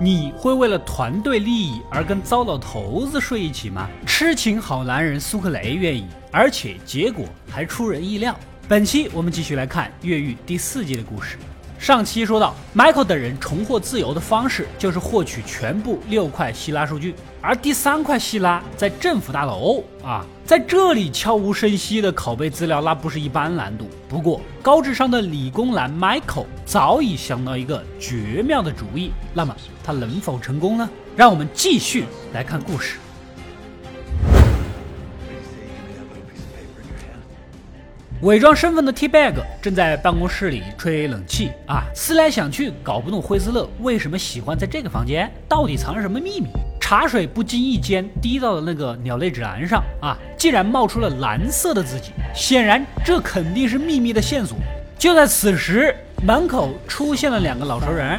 你会为了团队利益而跟糟老头子睡一起吗？痴情好男人苏克雷愿意，而且结果还出人意料。本期我们继续来看《越狱》第四季的故事。上期说到，Michael 等人重获自由的方式就是获取全部六块希拉数据，而第三块希拉在政府大楼啊，在这里悄无声息的拷贝资料，那不是一般难度。不过，高智商的理工男 Michael 早已想到一个绝妙的主意，那么他能否成功呢？让我们继续来看故事。伪装身份的 T Bag 正在办公室里吹冷气啊，思来想去搞不懂惠斯勒为什么喜欢在这个房间，到底藏着什么秘密？茶水不经意间滴到了那个鸟类指南上啊，竟然冒出了蓝色的字迹，显然这肯定是秘密的线索。就在此时，门口出现了两个老熟人。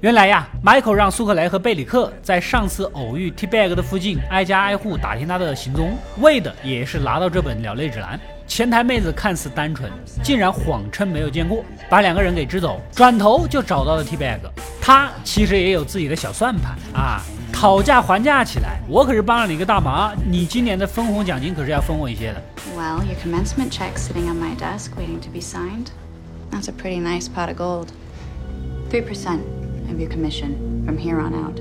原来呀，Michael 让苏克雷和贝里克在上次偶遇 T Bag 的附近挨家挨户打听他的行踪，为的也是拿到这本鸟类指南。前台妹子看似单纯，竟然谎称没有见过，把两个人给支走，转头就找到了 T Bag。他其实也有自己的小算盘啊，讨价还价起来，我可是帮了你一个大忙，你今年的分红奖金可是要分我一些的。Well, your commencement check sitting on my desk waiting to be signed. That's a pretty nice pot of gold. Three percent. Of your commission from here on out.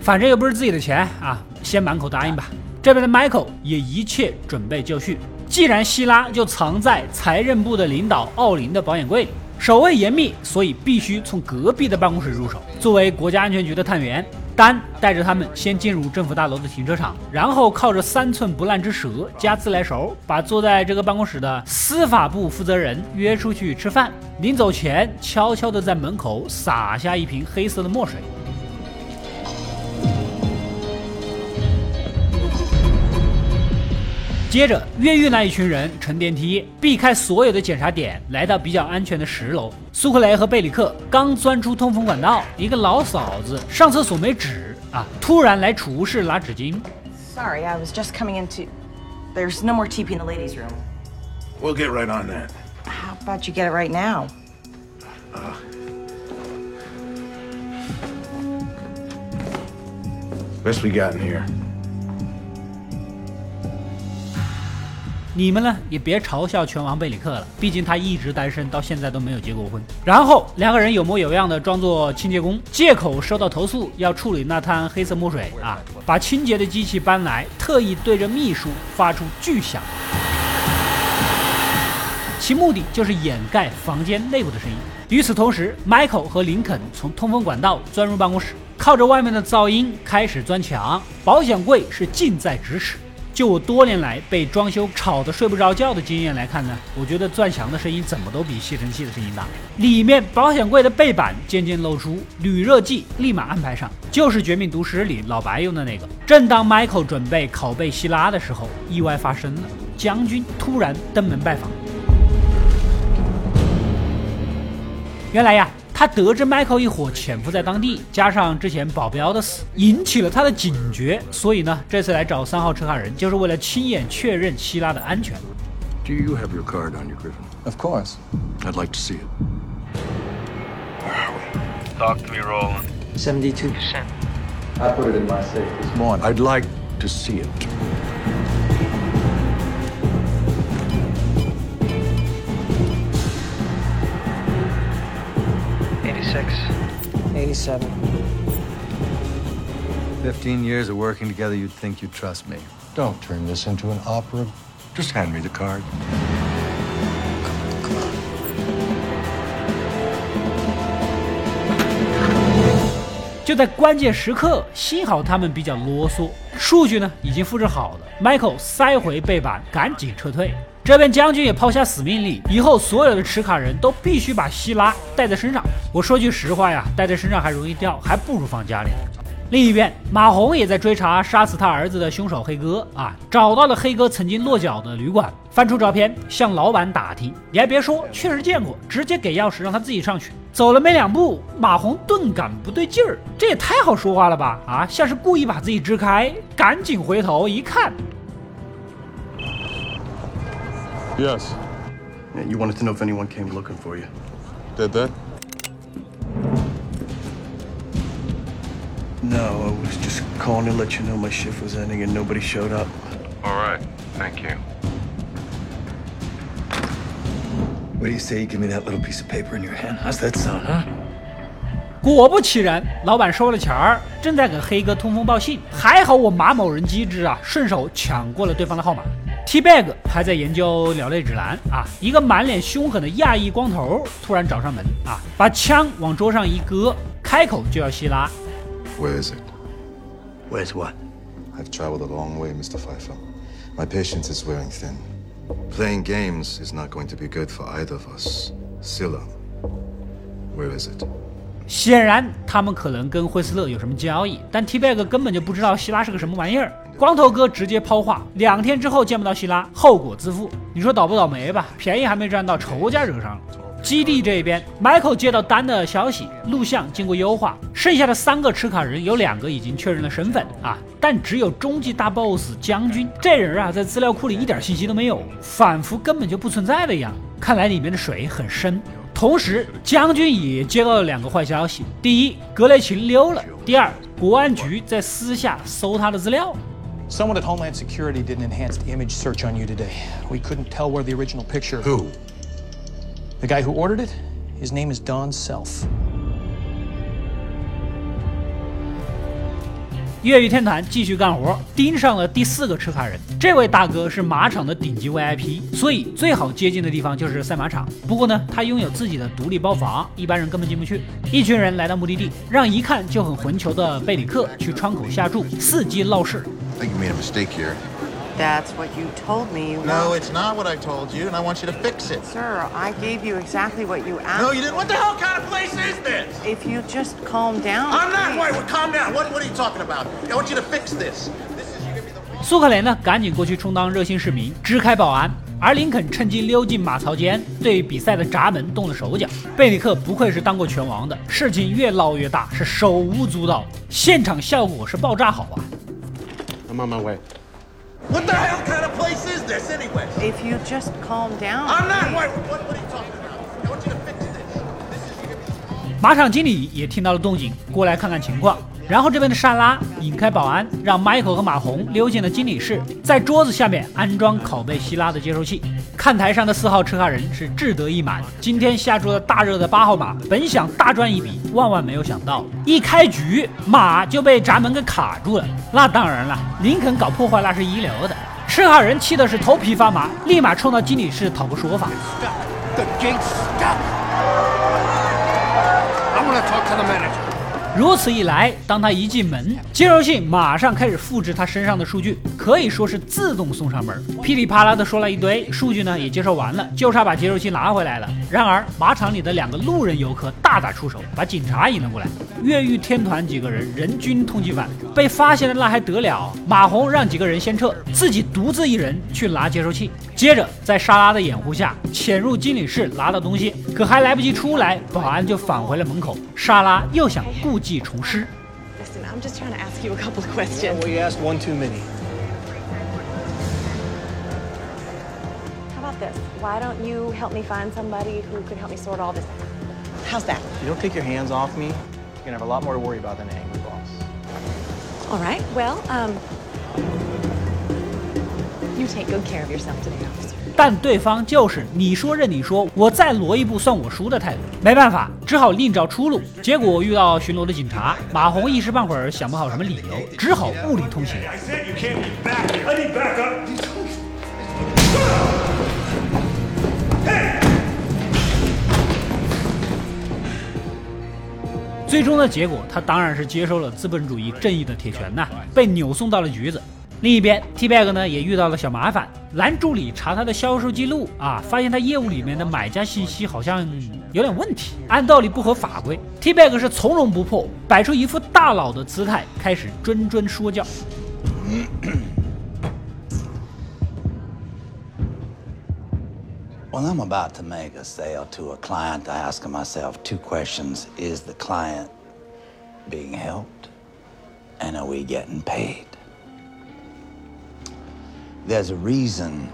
反正又不是自己的钱啊，先满口答应吧。这边的 Michael 也一切准备就绪。既然希拉就藏在财政部的领导奥林的保险柜里，守卫严密，所以必须从隔壁的办公室入手。作为国家安全局的探员，丹带着他们先进入政府大楼的停车场，然后靠着三寸不烂之舌加自来熟，把坐在这个办公室的司法部负责人约出去吃饭。临走前，悄悄地在门口洒下一瓶黑色的墨水。接着，越狱那一群人乘电梯，避开所有的检查点，来到比较安全的十楼。苏克雷和贝里克刚钻出通风管道，一个老嫂子上厕所没纸啊，突然来储物室拿纸巾。Sorry, I was just coming into. There's no more TP in the ladies' room. We'll get right on that. How about you get it right now? Best we got in here. 你们呢也别嘲笑拳王贝里克了，毕竟他一直单身，到现在都没有结过婚。然后两个人有模有样的装作清洁工，借口收到投诉要处理那滩黑色墨水啊，把清洁的机器搬来，特意对着秘书发出巨响，其目的就是掩盖房间内部的声音。与此同时，Michael 和林肯从通风管道钻入办公室，靠着外面的噪音开始钻墙，保险柜是近在咫尺。就我多年来被装修吵得睡不着觉的经验来看呢，我觉得钻墙的声音怎么都比吸尘器的声音大。里面保险柜的背板渐渐露出，铝热剂立马安排上，就是《绝命毒师》里老白用的那个。正当 Michael 准备拷贝希拉的时候，意外发生了，将军突然登门拜访。原来呀。他得知 Michael 一伙潜伏在当地，加上之前保镖的死，引起了他的警觉，所以呢，这次来找三号车卡人，就是为了亲眼确认希拉的安全。Do you have your card on you, Griffin? Of course. I'd like to see it. Where are we? Talk to me, Roland. Seventy-two percent. I put it in my safe this morning. I'd like to see it. Eighty-seven. Fifteen years of working together, you'd think you'd trust me. Don't turn this into an opera. Just hand me the card. 就在关键时刻，幸好他们比较啰嗦，数据呢已经复制好了。Michael 塞回背板，赶紧撤退。这边将军也抛下死命令，以后所有的持卡人都必须把希拉带在身上。我说句实话呀，带在身上还容易掉，还不如放家里。另一边，马红也在追查杀死他儿子的凶手黑哥啊，找到了黑哥曾经落脚的旅馆，翻出照片向老板打听。你还别说，确实见过，直接给钥匙让他自己上去。走了没两步，马红顿感不对劲儿，这也太好说话了吧？啊，像是故意把自己支开，赶紧回头一看。Yes. Yeah, you wanted to know if anyone came looking for you. Did that? No, I was just calling to let you know my shift was ending and nobody showed up. All right, thank you. What do you say you give me that little piece of paper in your hand? How's that sound, huh? 果不其然，老板收了钱儿，正在给黑哥通风报信。还好我马某人机智啊，顺手抢过了对方的号码。 T Bag 还在研究鸟类指南啊，一个满脸凶狠的亚裔光头突然找上门啊，把枪往桌上一搁，开口就要希拉。Where is it? Where's what? I've traveled a long way, Mr. Pfeiffer. My patience is wearing thin. Playing games is not going to be good for either of us. Scylla, where is it? 显然他们可能跟惠斯勒有什么交易，但 T Bag 根本就不知道希拉是个什么玩意儿。光头哥直接抛话，两天之后见不到希拉，后果自负。你说倒不倒霉吧？便宜还没占到，仇家惹上了。基地这边，Michael 接到丹的消息，录像经过优化，剩下的三个持卡人有两个已经确认了身份啊，但只有终极大 BOSS 将军这人啊，在资料库里一点信息都没有，仿佛根本就不存在的一样。看来里面的水很深。同时，将军也接到了两个坏消息：第一，格雷琴溜了；第二，国安局在私下搜他的资料。Someone at Homeland Security did an enhanced image search on you today. We couldn't tell where the original picture. Who? The guy who ordered it? His name is Don Self. 越狱天团继续干活，盯上了第四个持卡人。这位大哥是马场的顶级 VIP，所以最好接近的地方就是赛马场。不过呢，他拥有自己的独立包房，一般人根本进不去。一群人来到目的地，让一看就很混球的贝里克去窗口下注，伺机闹事。I think you made a mistake here. That's what you told me you No, it's not what I told you, and I want you to fix it. Sir, I gave you exactly what you asked. No, you didn't. What the hell kind of place is this? If you just calm down. I'm not. please. Wait, wait, calm down. What, what are you talking about? I want you to fix this. This is you give me the. 苏克雷呢，赶紧过去充当热心市民，支开保安。而林肯趁机溜进马槽间，对比赛的闸门动了手脚。贝里克不愧是当过拳王的，事情越闹越大，是手舞足蹈，现场效果是爆炸好啊！I'm on my way. What the hell kind of place is this, anyway? If you just calm down. I'm not. Wait, what, what are you talking about? I want you to fix this. This is you give the. 马场经理也听到了动静，过来看看情况。然后这边的莎拉引开保安，让 Michael 和马红溜进了经理室，在桌子下面安装拷贝希拉的接收器。看台上的四号持卡人是志得意满，今天下注的大热的八号马，本想大赚一笔，万万没有想到，一开局马就被闸门给卡住了。那当然了，林肯搞破坏那是一流的。持卡人气的是头皮发麻，立马冲到经理室讨个说法。如此一来，当他一进门，接收器马上开始复制他身上的数据，可以说是自动送上门。噼里啪啦的说了一堆，数据呢也接收完了，就差把接收器拿回来了。然而，马场里的两个路人游客大打出手，把警察引了过来。越狱天团几个人人均通缉犯，被发现了那还得了？马红让几个人先撤，自己独自一人去拿接收器。接着在莎拉的掩护下，潜入经理室拿到东西，可还来不及出来，保安就返回了门口。莎拉又想故技重施。 Listen, I'm just trying to ask you a couple of questions. Well, you asked one too many. How about this? Why don't you help me find somebody who could help me sort all this out? How's that? If you don't take your hands off me, you're gonna have a lot more to worry about than an angry boss. All right. Well, um, you take good care of yourself today, officer. 但对方就是你说任你说，我再挪一步算我输的态度。没办法，只好另找出路。结果遇到巡逻的警察，马红一时半会儿想不好什么理由，只好物理通行。最终的结果，他当然是接受了资本主义正义的铁拳呐、被扭送到了局子。另一边，T Bag 呢也遇到了小麻烦，男助理查他的销售记录啊，发现他业务里面的买家信息好像有点问题，按道理不合法规。T Bag 是从容不迫，摆出一副大佬的姿态，开始谆谆说教。When I'm about to make a sale to a client, I ask myself two questions Is the client being helped? And are we getting paid? There's a reason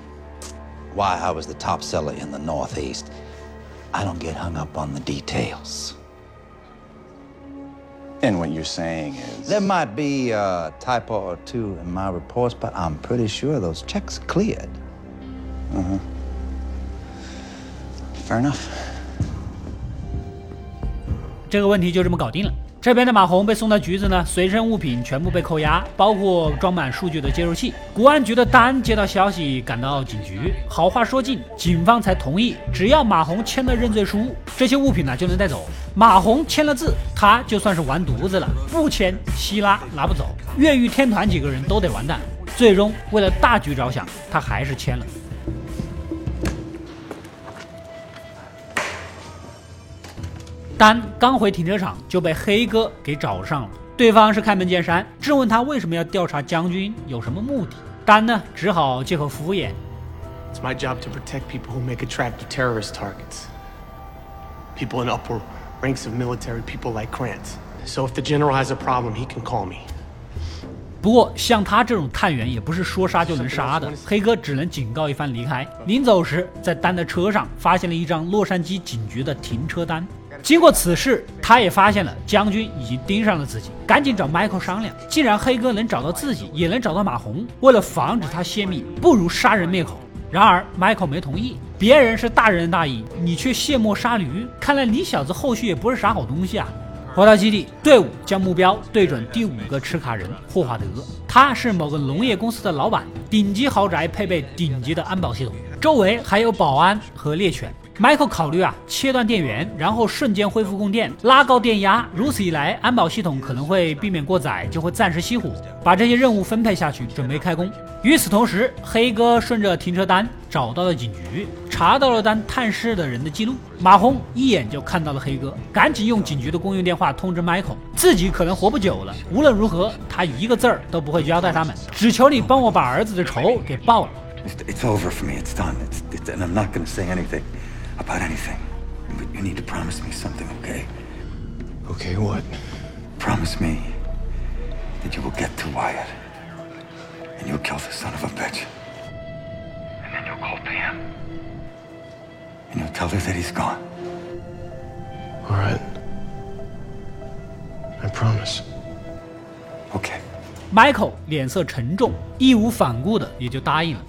why I was the top seller in the Northeast. I don't get hung up on the details. And what you're saying is. There might be a typo or two in my reports, but I'm pretty sure those checks cleared. Uh huh. Fair enough. 这个问题就这么搞定了。 这边的马红被送到局子呢，随身物品全部被扣押，包括装满数据的接收器。国安局的丹接到消息，赶到警局，好话说尽，警方才同意，只要马红签了认罪书，这些物品呢就能带走。马红签了字，他就算是完犊子了；不签，希拉拿不走，越狱天团几个人都得完蛋。最终，为了大局着想，他还是签了。丹刚回停车场就被黑哥给找上了，对方是开门见山，质问他为什么要调查将军，有什么目的。丹呢，只好借口敷衍。It's my job to protect people who make attractive terrorist targets. People in upper ranks of military, people like Krantz. So if the general has a problem, he can call me. 不过像他这种探员也不是说杀就能杀的，黑哥只能警告一番离开。临走时，在丹的车上发现了一张洛杉矶警局的停车单。经过此事，他也发现了将军已经盯上了自己，赶紧找 Michael 商量。既然黑哥能找到自己，也能找到马红，为了防止他泄密，不如杀人灭口。然而 Michael 没同意，别人是大仁大义，你却卸磨杀驴，看来你小子后续也不是啥好东西啊！回到基地，队伍将目标对准第五个持卡人霍华德，他是某个农业公司的老板，顶级豪宅配备顶级的安保系统，周围还有保安和猎犬。Michael 考虑啊，切断电源，然后瞬间恢复供电，拉高电压，如此一来，安保系统可能会避免过载，就会暂时熄火。把这些任务分配下去，准备开工。与此同时，黑哥顺着停车单找到了警局，查到了单探视的人的记录。马红一眼就看到了黑哥，赶紧用警局的公用电话通知 Michael，自己可能活不久了。无论如何，他一个字儿都不会交代他们，只求你帮我把儿子的仇给报了。It's over for me. It's done. It's, it's and I'm not going to say anything. about anything. But you need to promise me something, okay? Okay, what? Promise me that you will get to Wyatt. And you'll kill the son of a bitch. And then you'll call Pam. And you'll tell her that he's gone. All right. I promise. Okay. Michael 脸色沉重，义无反顾的也就答应了。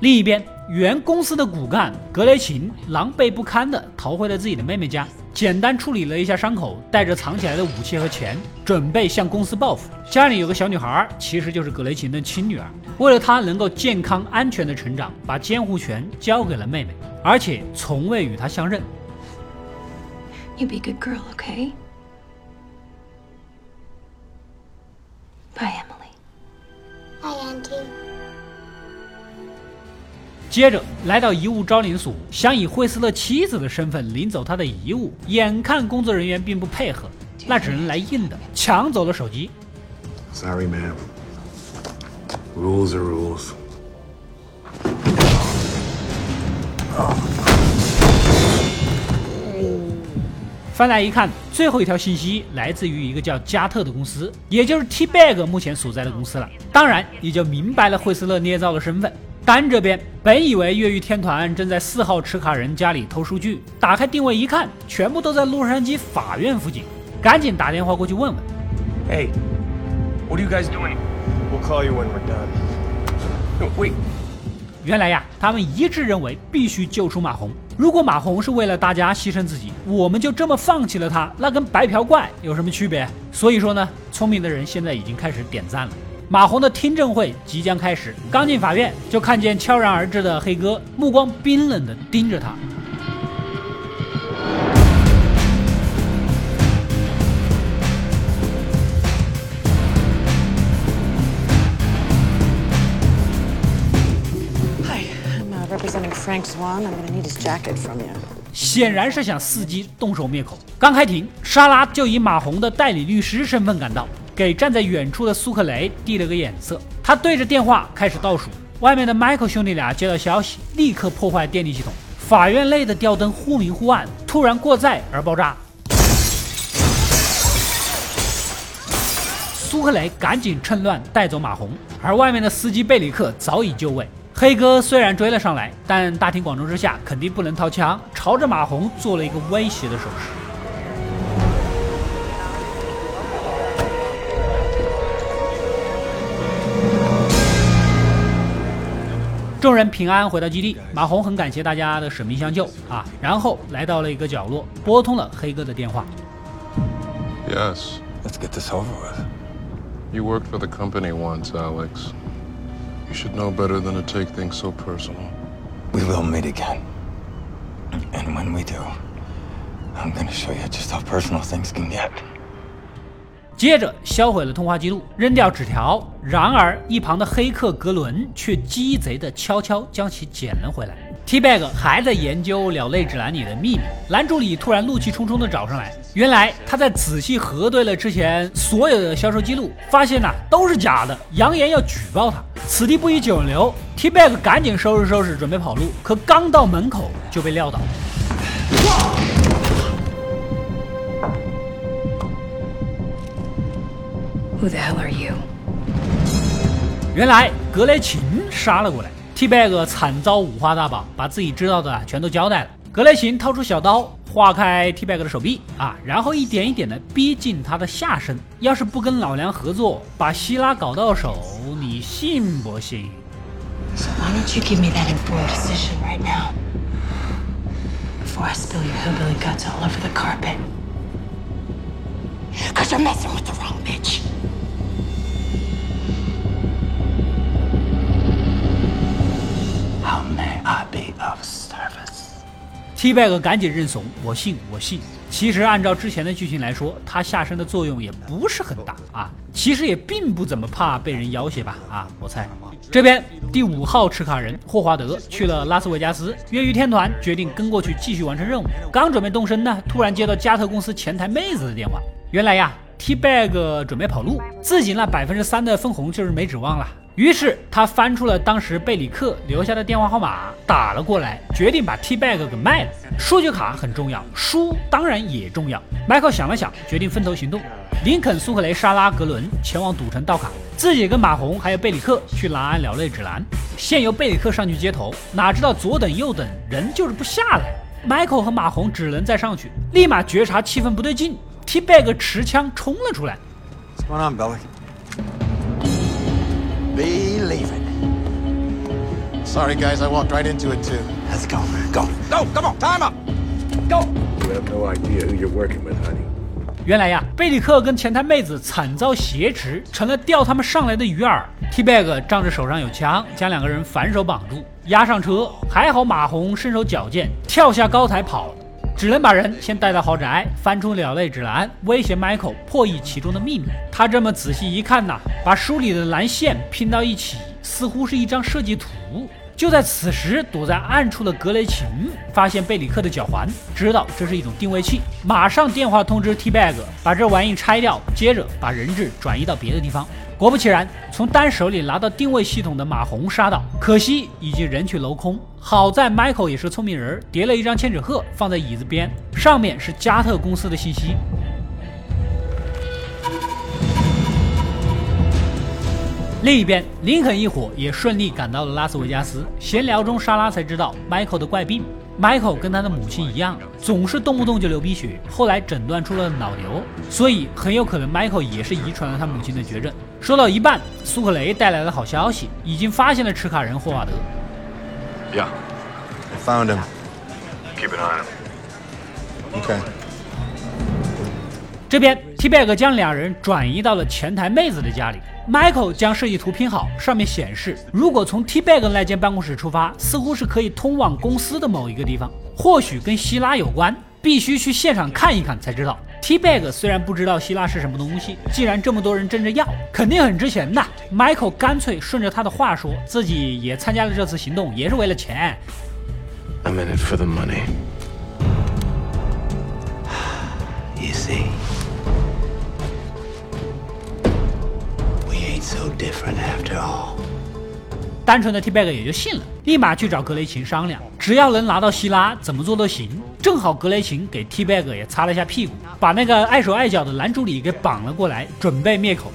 另一边， 原公司的骨干格雷琴狼狈不堪地逃回了自己的妹妹家，简单处理了一下伤口，带着藏起来的武器和钱，准备向公司报复。家里有个小女孩，其实就是格雷琴的亲女儿。为了她能够健康安全的成长，把监护权交给了妹妹，而且从未与她相认。You be good girl, okay? Bye, Emily. Hi, Auntie. 接着来到遗物招领所，想以惠斯勒妻子的身份领走他的遗物。眼看工作人员并不配合，那只能来硬的，抢走了手机。Sorry, ma'am. Rules are rules. 翻来一看，最后一条信息来自于一个叫加特的公司，也就是 T Bag 目前所在的公司了。当然，也就明白了惠斯勒捏造的身份。丹这边本以为越狱天团正在四号持卡人家里偷数据，打开定位一看，全部都在洛杉矶法院附近，赶紧打电话过去问问。Hey, what are you guys doing? We'll call you when we're done. Wait. 原来呀，他们一致认为必须救出马红。如果马红是为了大家牺牲自己，我们就这么放弃了他，那跟白嫖怪有什么区别？所以说呢，聪明的人现在已经开始点赞了。马红的听证会即将开始，刚进法院就看见悄然而至的黑哥，目光冰冷地盯着他。Hi, I'm uh, representing Frank Swan. I'm gonna need his jacket from you. 显然是想伺机动手灭口。刚开庭，莎拉就以马红的代理律师身份赶到。给站在远处的苏克雷递了个眼色，他对着电话开始倒数。外面的迈克兄弟俩接到消息，立刻破坏电力系统。法院内的吊灯忽明忽暗，突然过载而爆炸。苏克雷赶紧趁乱带走马红，而外面的司机贝里克早已就位。黑哥虽然追了上来，但大庭广众之下肯定不能掏枪，朝着马红做了一个威胁的手势。众人平安回到基地，马红很感谢大家的舍命相救啊，然后来到了一个角落，拨通了黑哥的电话。Yes. Let's get this over with. You worked for the company once, Alex. You should know better than to take things so personal. We will meet again. And when we do, I'm gonna show you just how personal things can get. 接着销毁了通话记录，扔掉纸条。然而一旁的黑客格伦却鸡贼的悄悄将其捡了回来。T-Bag 还在研究鸟类指南里的秘密，男助理突然怒气冲冲的找上来。原来他在仔细核对了之前所有的销售记录，发现呐都是假的，扬言要举报他。此地不宜久留，T-Bag 赶紧收拾收拾准备跑路，可刚到门口就被撂倒。Who the hell are you？原来格雷琴杀了过来，T-Bag 惨遭五花大绑，把自己知道的全都交代了。格雷琴掏出小刀，划开 T-Bag 的手臂啊，然后一点一点的逼近他的下身。要是不跟老梁合作，把希拉搞到手，你信不信？So？Why don't you give me that informed decision right now before I spill your hillbilly guts all over the carpet? Cause you're messing with the wrong bitch. I be of service? T-Bag 赶紧认怂，我信，我信。其实按照之前的剧情来说，他下身的作用也不是很大啊，其实也并不怎么怕被人要挟吧？啊，我猜。这边第五号持卡人霍华德去了拉斯维加斯，越狱天团决定跟过去继续完成任务。刚准备动身呢，突然接到加特公司前台妹子的电话，原来呀，T-Bag 准备跑路，自己那百分之三的分红就是没指望了。于是他翻出了当时贝里克留下的电话号码，打了过来，决定把 T-Bag 给卖了。数据卡很重要，书当然也重要。Michael 想了想，决定分头行动。林肯、苏克雷、沙拉、格伦前往赌城盗卡，自己跟马红还有贝里克去拿安了泪指南。先由贝里克上去接头，哪知道左等右等，人就是不下来。Michael 和马红只能再上去，立马觉察气氛不对劲，T-Bag 持枪冲了出来。Believe it. Sorry, guys, I walked right into it too. Let's go, go, go, come on, time up, go. You have no idea who you're working with, honey. 原来呀，贝里克跟前台妹子惨遭挟持，成了钓他们上来的鱼饵。T-Bag 仗着手上有枪，将两个人反手绑住，押上车。还好马红身手矫健，跳下高台跑了，只能把人先带到豪宅，翻出鸟类指南，威胁 Michael 破译其中的秘密。他这么仔细一看呐，把书里的蓝线拼到一起，似乎是一张设计图。就在此时，躲在暗处的格雷琴发现贝里克的脚环，知道这是一种定位器，马上电话通知 T-Bag 把这玩意拆掉，接着把人质转移到别的地方。果不其然，从丹手里拿到定位系统的马红杀到，可惜已经人去楼空。好在 Michael 也是聪明人，叠了一张千纸鹤放在椅子边，上面是加特公司的信息。另一边，林肯一伙也顺利赶到了拉斯维加斯。闲聊中，莎拉才知道 Michael 的怪病。Michael 跟他的母亲一样，总是动不动就流鼻血，后来诊断出了脑瘤，所以很有可能 Michael 也是遗传了他母亲的绝症。说到一半，苏克雷带来了好消息，已经发现了持卡人霍华德。Yeah, I found him. Keep an eye on him. Okay. 这边 T-Bag 将两人转移到了前台妹子的家里。Michael 将设计图拼好，上面显示，如果从 T-Bag 那间办公室出发，似乎是可以通往公司的某一个地方，或许跟希拉有关，必须去现场看一看才知道。T-Bag 虽然不知道希拉是什么东西，既然这么多人争着要，肯定很值钱的。Michael 干脆顺着他的话说，自己也参加了这次行动，也是为了钱。I'm in it for the money. You see, we ain't so different after all. 单纯的 T-Bag 也就信了，立马去找格雷琴商量，只要能拿到希拉，怎么做都行。正好格雷琴给 T-Bag 也擦了一下屁股，把那个碍手碍脚的男助理给绑了过来，准备灭口。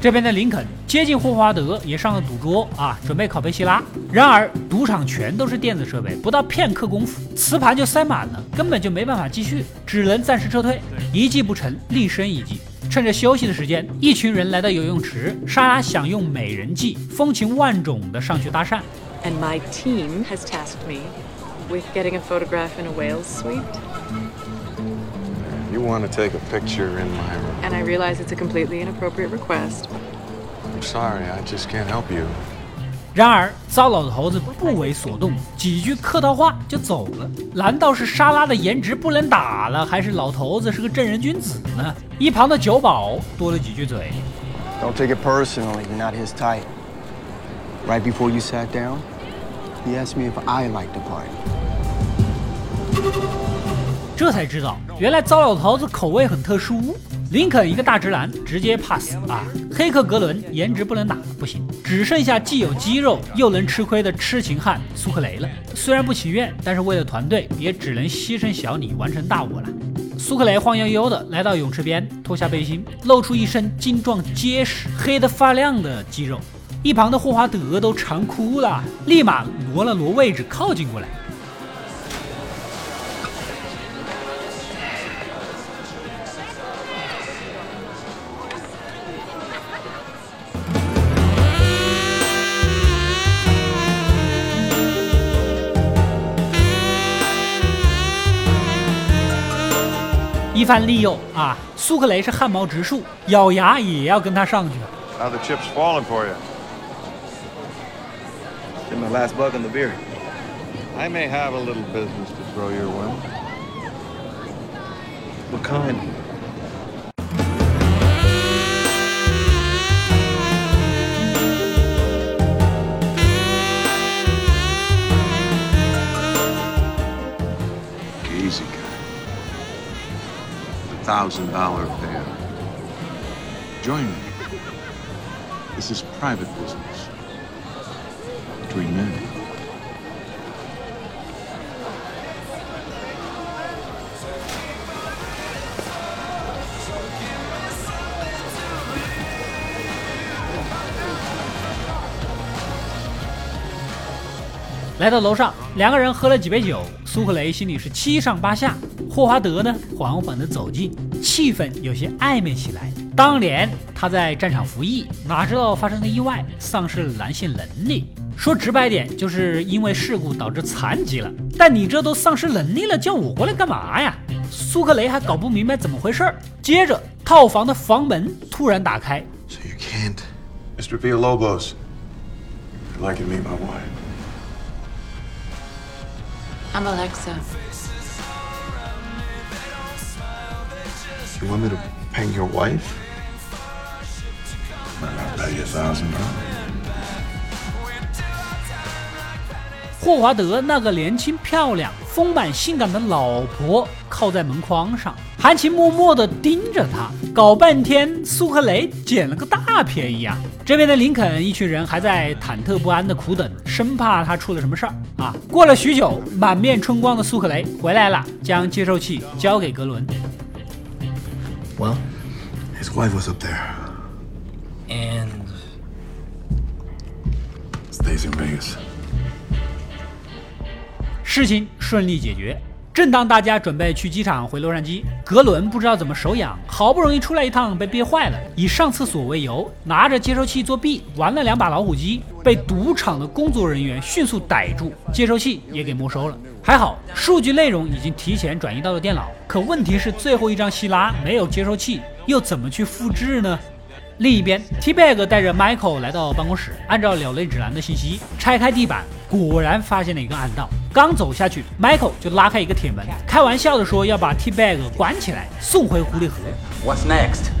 这边的林肯接近霍华德，也上了赌桌啊，准备拷贝希拉。然而赌场全都是电子设备，不到片刻功夫，磁盘就塞满了，根本就没办法继续，只能暂时撤退。一计不成，立身一计。趁着休息的时间，一群人来到游泳池，莎拉想用美人计，风情万种的上去搭讪。And my team has tasked me with getting a photograph in a whale's suite. You want to take a picture in my room? And I realize it's a completely inappropriate request. I'm sorry, I just can't help you. 然而，糟老头子不为所动，几句客套话就走了。难道是莎拉的颜值不能打了，还是老头子是个正人君子呢？一旁的酒保多了几句嘴。Don't take it personally, you're not his type. Right before you sat down, he asked me if I liked the party. 这才知道，原来糟老头子口味很特殊。林肯一个大直男，直接 pass 啊！黑客格伦颜值不能打，不行，只剩下既有肌肉又能吃亏的痴情汉苏克雷了。虽然不情愿，但是为了团队，也只能牺牲小你完成大我了。苏克雷晃悠悠的来到泳池边，脱下背心，露出一身精壮结实、黑得发亮的肌肉。一旁的霍华德都馋哭了，立马挪了挪位置，靠近过来。番利诱啊，苏克雷是汗毛直竖，咬牙也要跟他上去。Now the chip's falling for you. In my last bug in the beer. I may have a little business to throw your way. What kind? thousand dollar band. Join me. This is private business between men. 来到楼上，两个人喝了几杯酒，苏克雷心里是七上八下。霍华德呢，缓缓地走近，气氛有些暧昧起来。当年他在战场服役，哪知道发生了意外，丧失了男性能力。说直白点，就是因为事故导致残疾了。但你这都丧失能力了，叫我过来干嘛呀？苏克雷还搞不明白怎么回事儿。接着，套房的房门突然打开。So you can't. Mr. Villalobos, I'd like you to meet my wife. I'm Alexa. You want me to bang your wife? I'll pay you a thousand dollars. 霍华德那个年轻漂亮、丰满性感的老婆靠在门框上，含情脉脉地盯着他，搞半天，苏克雷捡了个大便宜啊！这边的林肯一群人还在忐忑不安地苦等，生怕他出了什么事儿啊！过了许久，满面春光的苏克雷回来了，将接收器交给格伦。Well, His wife was up there. and Stays in Vegas. 事情顺利解决。 正当大家准备去机场回洛杉矶，格伦不知道怎么手痒，好不容易出来一趟被憋坏了，以上厕所为由，拿着接收器作弊，玩了两把老虎机，被赌场的工作人员迅速逮住，接收器也给没收了。还好，数据内容已经提前转移到了电脑，可问题是最后一张希拉没有接收器，又怎么去复制呢？另一边，T-Bag 带着 Michael 来到办公室，按照鸟类指南的信息拆开地板，果然发现了一个暗道。刚走下去，Michael 就拉开一个铁门，开玩笑的说要把 T-Bag 关起来，送回狐狸河。what's next?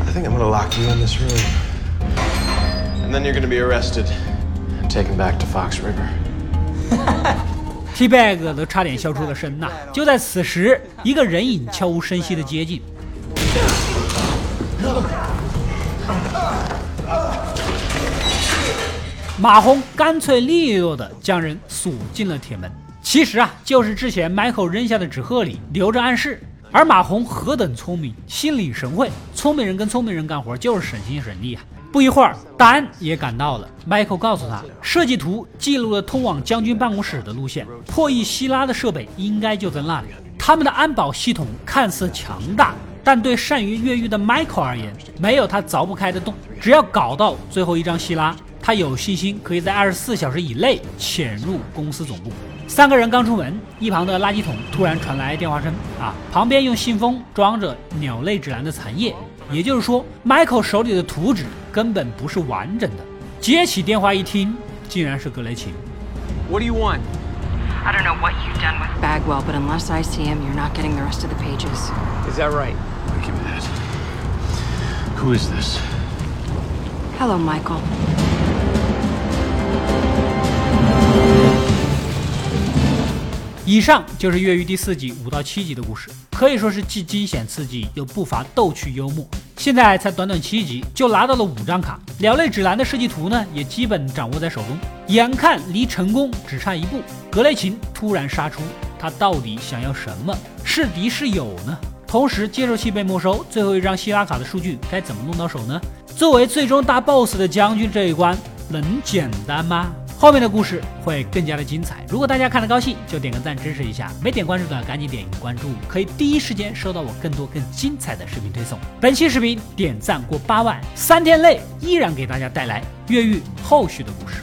I think I'm gonna lock you in this room. And then you're gonna be arrested and taken back to Fox River. T-Bag 都差点笑出了声呐！就在此时，一个人影悄无声息的接近。马红干脆利落的将人锁进了铁门。其实啊，就是之前 Michael 扔下的纸鹤里留着暗示。而马红何等聪明，心领神会，聪明人跟聪明人干活就是省心省力啊。不一会儿，丹也赶到了。Michael 告诉他，设计图记录了通往将军办公室的路线，破译希拉的设备应该就在那里。他们的安保系统看似强大，但对善于越狱的 Michael 而言，没有他凿不开的洞。只要搞到最后一张希拉，他有信心可以在二十四小时以内潜入公司总部。三个人刚出门，一旁的垃圾桶突然传来电话声啊！旁边用信封装着鸟类指南的残页，也就是说，Michael 手里的图纸根本不是完整的。接起电话一听，竟然是格雷琴。What do you want? I don't know what you've done with Bagwell, but unless I see him, you're not getting the rest of the pages. Is that right? Who is this? Hello, Michael. 以上就是《越狱》第四季五到七集的故事，可以说是既惊险刺激又不乏逗趣幽默。现在才短短七集，就拿到了五张卡，鸟类指南的设计图呢，也基本掌握在手中，眼看离成功只差一步。格雷琴突然杀出，他到底想要什么？是敌是友呢？同时接收器被没收，最后一张希拉卡的数据该怎么弄到手呢？作为最终大 BOSS 的将军，这一关能简单吗？后面的故事会更加的精彩。如果大家看得高兴，就点个赞支持一下。没点关注的赶紧点一个关注，可以第一时间收到我更多更精彩的视频推送。本期视频点赞过八万，三天内依然给大家带来越狱后续的故事。